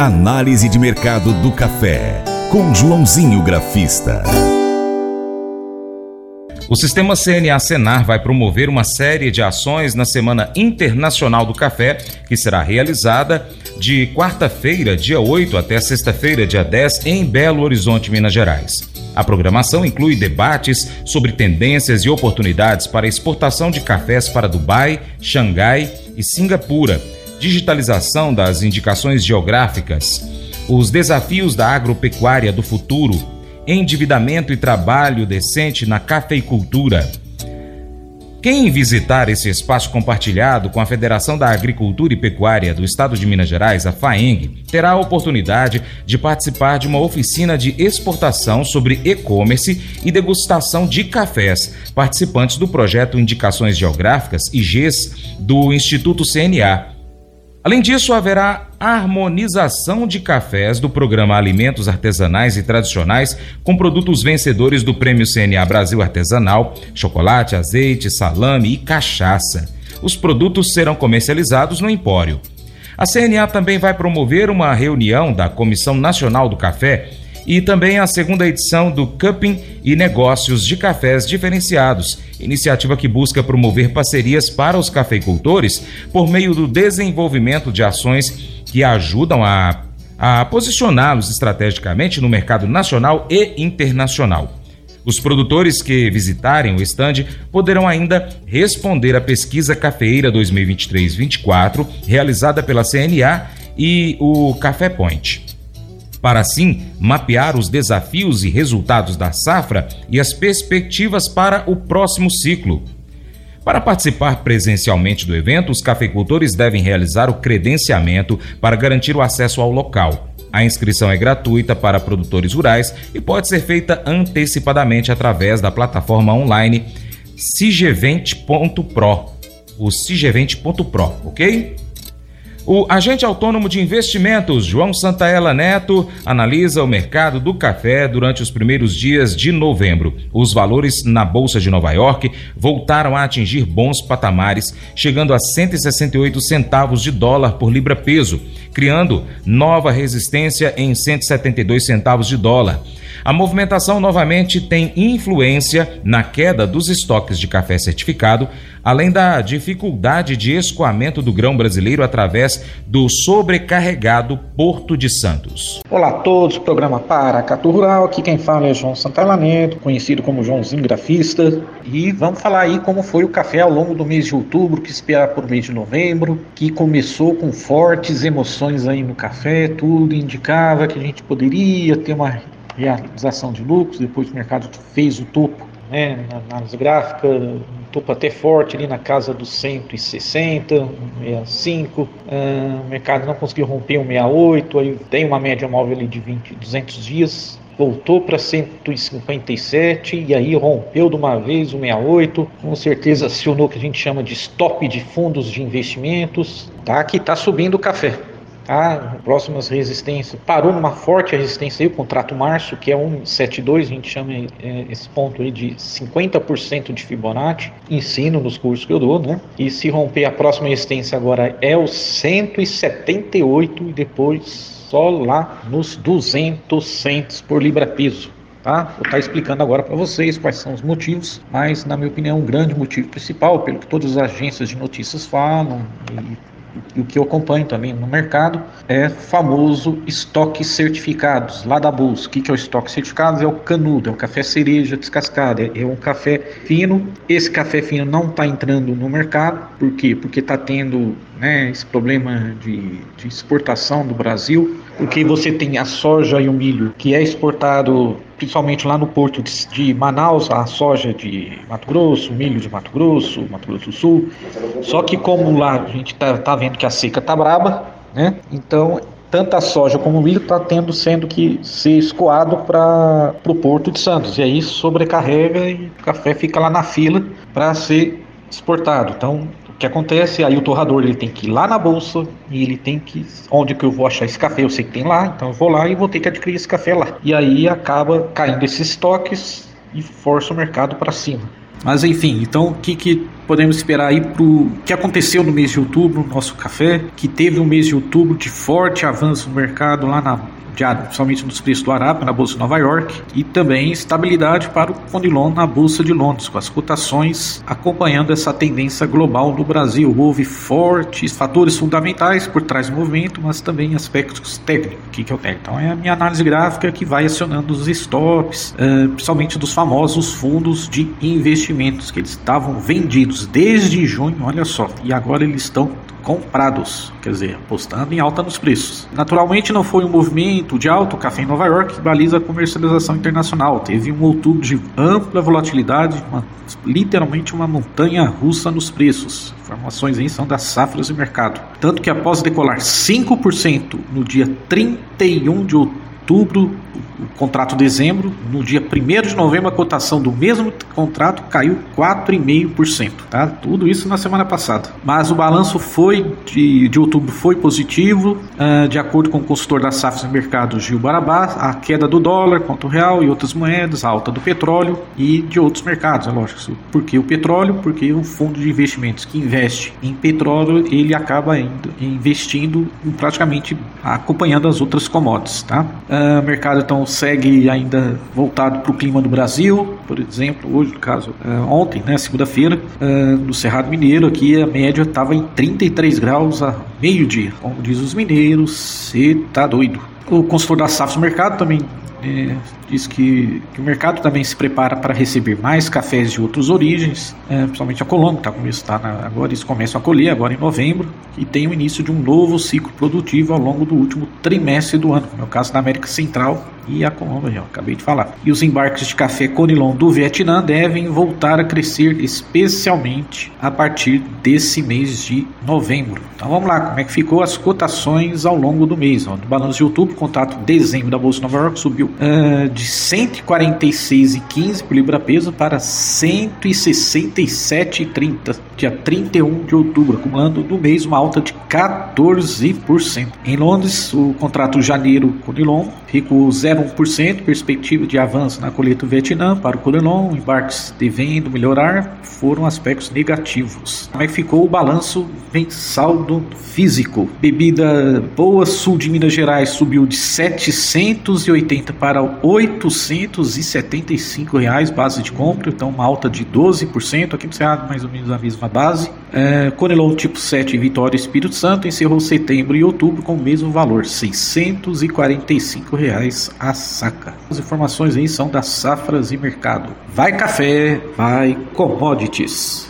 Análise de mercado do café, com Joãozinho Grafista. O sistema CNA Senar vai promover uma série de ações na Semana Internacional do Café, que será realizada de quarta-feira, dia 8, até sexta-feira, dia 10, em Belo Horizonte, Minas Gerais. A programação inclui debates sobre tendências e oportunidades para exportação de cafés para Dubai, Xangai e Singapura, digitalização das indicações geográficas, os desafios da agropecuária do futuro, endividamento e trabalho decente na cafeicultura. Quem visitar esse espaço compartilhado com a Federação da Agricultura e Pecuária do Estado de Minas Gerais, a FAENG, terá a oportunidade de participar de uma oficina de exportação sobre e-commerce e degustação de cafés, participantes do projeto Indicações Geográficas, IGs, do Instituto CNA. Além disso, haverá harmonização de cafés do programa Alimentos Artesanais e Tradicionais com produtos vencedores do Prêmio CNA Brasil Artesanal, chocolate, azeite, salame e cachaça. Os produtos serão comercializados no Empório. A CNA também vai promover uma reunião da Comissão Nacional do Café e também a segunda edição do Cupping e Negócios de Cafés Diferenciados, iniciativa que busca promover parcerias para os cafeicultores por meio do desenvolvimento de ações que ajudam a, a posicioná-los estrategicamente no mercado nacional e internacional. Os produtores que visitarem o estande poderão ainda responder à pesquisa Cafeeira 2023-24, realizada pela CNA e o Café Point para assim mapear os desafios e resultados da safra e as perspectivas para o próximo ciclo. Para participar presencialmente do evento, os cafeicultores devem realizar o credenciamento para garantir o acesso ao local. A inscrição é gratuita para produtores rurais e pode ser feita antecipadamente através da plataforma online sigevente.pro, o sigevente.pro, ok? O agente autônomo de investimentos, João Santaella Neto, analisa o mercado do café durante os primeiros dias de novembro. Os valores na Bolsa de Nova York voltaram a atingir bons patamares, chegando a 168 centavos de dólar por libra-peso, criando nova resistência em 172 centavos de dólar. A movimentação novamente tem influência na queda dos estoques de café certificado, além da dificuldade de escoamento do grão brasileiro através do sobrecarregado Porto de Santos. Olá a todos, programa Paracatu Rural, aqui quem fala é João Santalamento, conhecido como Joãozinho Grafista, e vamos falar aí como foi o café ao longo do mês de outubro, que esperar por mês de novembro, que começou com fortes emoções aí no café, tudo indicava que a gente poderia ter uma realização de lucros, depois o mercado fez o topo né, na análise gráfica, um topo até forte ali na casa dos 160, 65, uh, o mercado não conseguiu romper o 68, aí tem uma média móvel ali de 20, 200 dias, voltou para 157 e aí rompeu de uma vez o 68, com certeza acionou o que a gente chama de stop de fundos de investimentos, tá? Que está subindo o café tá? Próximas resistências. Parou numa forte resistência aí, o contrato março, que é 172, a gente chama é, esse ponto aí de 50% de Fibonacci. Ensino nos cursos que eu dou, né? E se romper a próxima resistência agora é o 178 e depois só lá nos 200 cents por libra piso. Tá? Vou estar tá explicando agora para vocês quais são os motivos, mas na minha opinião, um grande motivo principal, pelo que todas as agências de notícias falam e o que eu acompanho também no mercado é famoso estoque certificados lá da bolsa. O que, é o estoque certificados? É o canudo, é o café cereja descascado, é, é um café fino. Esse café fino não está entrando no mercado, por quê? Porque está tendo né, esse problema de, de exportação do Brasil, porque você tem a soja e o milho que é exportado principalmente lá no porto de, de, Manaus, a soja de Mato Grosso, milho de Mato Grosso, Mato Grosso do Sul. Só que como lá a gente tá, tá vendo que a seca tá braba, né? Então tanto a soja como o milho está tendo sendo que ser escoado para o porto de Santos e aí sobrecarrega e o café fica lá na fila para ser exportado. Então que acontece? Aí o torrador ele tem que ir lá na bolsa e ele tem que. Onde que eu vou achar esse café? Eu sei que tem lá, então eu vou lá e vou ter que adquirir esse café lá. E aí acaba caindo esses estoques e força o mercado para cima. Mas enfim, então o que, que podemos esperar aí para o que aconteceu no mês de outubro, no nosso café, que teve um mês de outubro de forte avanço no mercado lá na principalmente nos preços do Arábia na Bolsa de Nova York, e também estabilidade para o Conilon na Bolsa de Londres, com as cotações acompanhando essa tendência global no Brasil. Houve fortes fatores fundamentais por trás do movimento, mas também aspectos técnicos. O que, que é o técnico? Então é a minha análise gráfica que vai acionando os stops, uh, principalmente dos famosos fundos de investimentos, que eles estavam vendidos desde junho, olha só, e agora eles estão comprados, quer dizer, apostando em alta nos preços. Naturalmente não foi um movimento de alto café em Nova York que baliza a comercialização internacional. Teve um outubro de ampla volatilidade, uma, literalmente uma montanha russa nos preços. Informações aí são das safras de mercado. Tanto que após decolar 5% no dia 31 de outubro o contrato dezembro, no dia 1 de novembro, a cotação do mesmo contrato caiu 4,5%. Tá? Tudo isso na semana passada. Mas o balanço foi de, de outubro foi positivo, uh, de acordo com o consultor da Safra no mercado Gil Barabá, a queda do dólar contra o real e outras moedas, a alta do petróleo e de outros mercados, é lógico. Porque o petróleo, porque um fundo de investimentos que investe em petróleo, ele acaba indo, investindo praticamente acompanhando as outras commodities. Tá? Uh, mercado então segue ainda voltado para o clima do Brasil, por exemplo, hoje, no caso, uh, ontem, né, segunda-feira, uh, no Cerrado Mineiro, aqui a média estava em 33 graus a meio-dia. Como diz os mineiros, você tá doido. O consultor da do Mercado também é, diz que, que, o mercado também se prepara para receber mais cafés de outras origens, é, principalmente a Colômbia, tá, está tá agora eles começam a colher agora em novembro e tem o início de um novo ciclo produtivo ao longo do último trimestre do ano, no caso da América Central e a Colômbia, já acabei de falar. E os embarques de café Conilon do Vietnã devem voltar a crescer, especialmente a partir desse mês de novembro. Então vamos lá, como é que ficou as cotações ao longo do mês? Ó, do balanço de outubro, contrato dezembro da Bolsa de Nova York subiu uh, de 146,15 por libra peso para 167,30 dia 31 de outubro, acumulando no mês uma alta de 14%. Em Londres, o contrato janeiro Conilon recuou 0,1%, perspectiva de avanço na colheita do Vietnã para o Conilon, embarques devendo melhorar, foram aspectos negativos. Como é que ficou o balanço mensal do físico? Bebida boa, sul de Minas Gerais subiu de 780 para 875 reais base de compra, então uma alta de 12%. Aqui no Cerrado mais ou menos a mesma base. É, Conelon tipo 7 Vitória Espírito Santo encerrou setembro e outubro com o mesmo valor, 645 reais a saca. As informações aí são das safras e mercado. Vai café, vai commodities.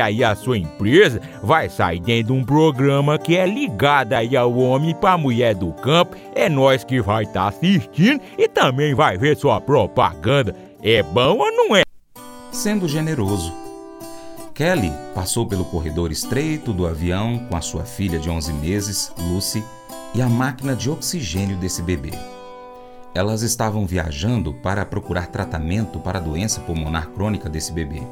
aí a sua empresa vai sair dentro de um programa que é ligado aí ao homem para mulher do campo. É nós que vai estar tá assistindo e também vai ver sua propaganda. É bom ou não é? Sendo generoso. Kelly passou pelo corredor estreito do avião com a sua filha de 11 meses, Lucy, e a máquina de oxigênio desse bebê. Elas estavam viajando para procurar tratamento para a doença pulmonar crônica desse bebê.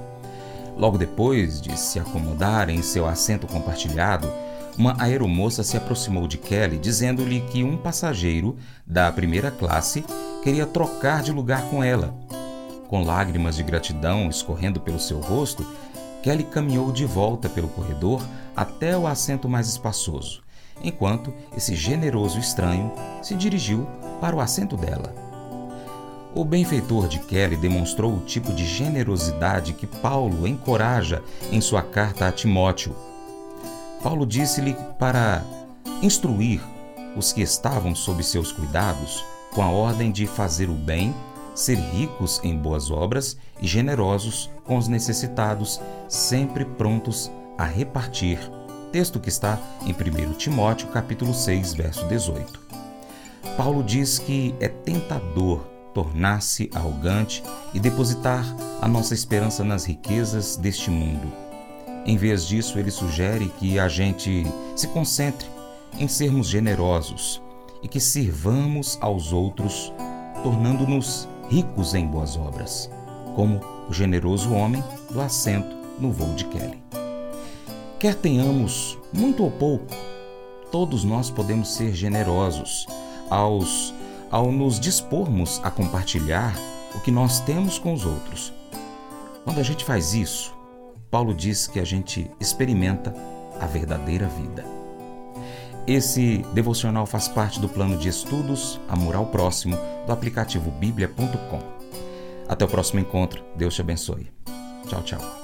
Logo depois de se acomodar em seu assento compartilhado, uma aeromoça se aproximou de Kelly dizendo-lhe que um passageiro da primeira classe queria trocar de lugar com ela. Com lágrimas de gratidão escorrendo pelo seu rosto, Kelly caminhou de volta pelo corredor até o assento mais espaçoso, enquanto esse generoso estranho se dirigiu para o assento dela. O benfeitor de Kelly demonstrou o tipo de generosidade que Paulo encoraja em sua carta a Timóteo. Paulo disse-lhe para instruir os que estavam sob seus cuidados com a ordem de fazer o bem, ser ricos em boas obras e generosos com os necessitados, sempre prontos a repartir. Texto que está em 1 Timóteo, capítulo 6, verso 18. Paulo diz que é tentador tornar-se arrogante e depositar a nossa esperança nas riquezas deste mundo. Em vez disso, ele sugere que a gente se concentre em sermos generosos e que sirvamos aos outros, tornando-nos ricos em boas obras, como o generoso homem do assento no voo de Kelly. Quer tenhamos muito ou pouco, todos nós podemos ser generosos aos, ao nos dispormos a compartilhar o que nós temos com os outros. Quando a gente faz isso, Paulo diz que a gente experimenta a verdadeira vida. Esse devocional faz parte do plano de estudos Amor ao Próximo do aplicativo bíblia.com. Até o próximo encontro. Deus te abençoe. Tchau, tchau.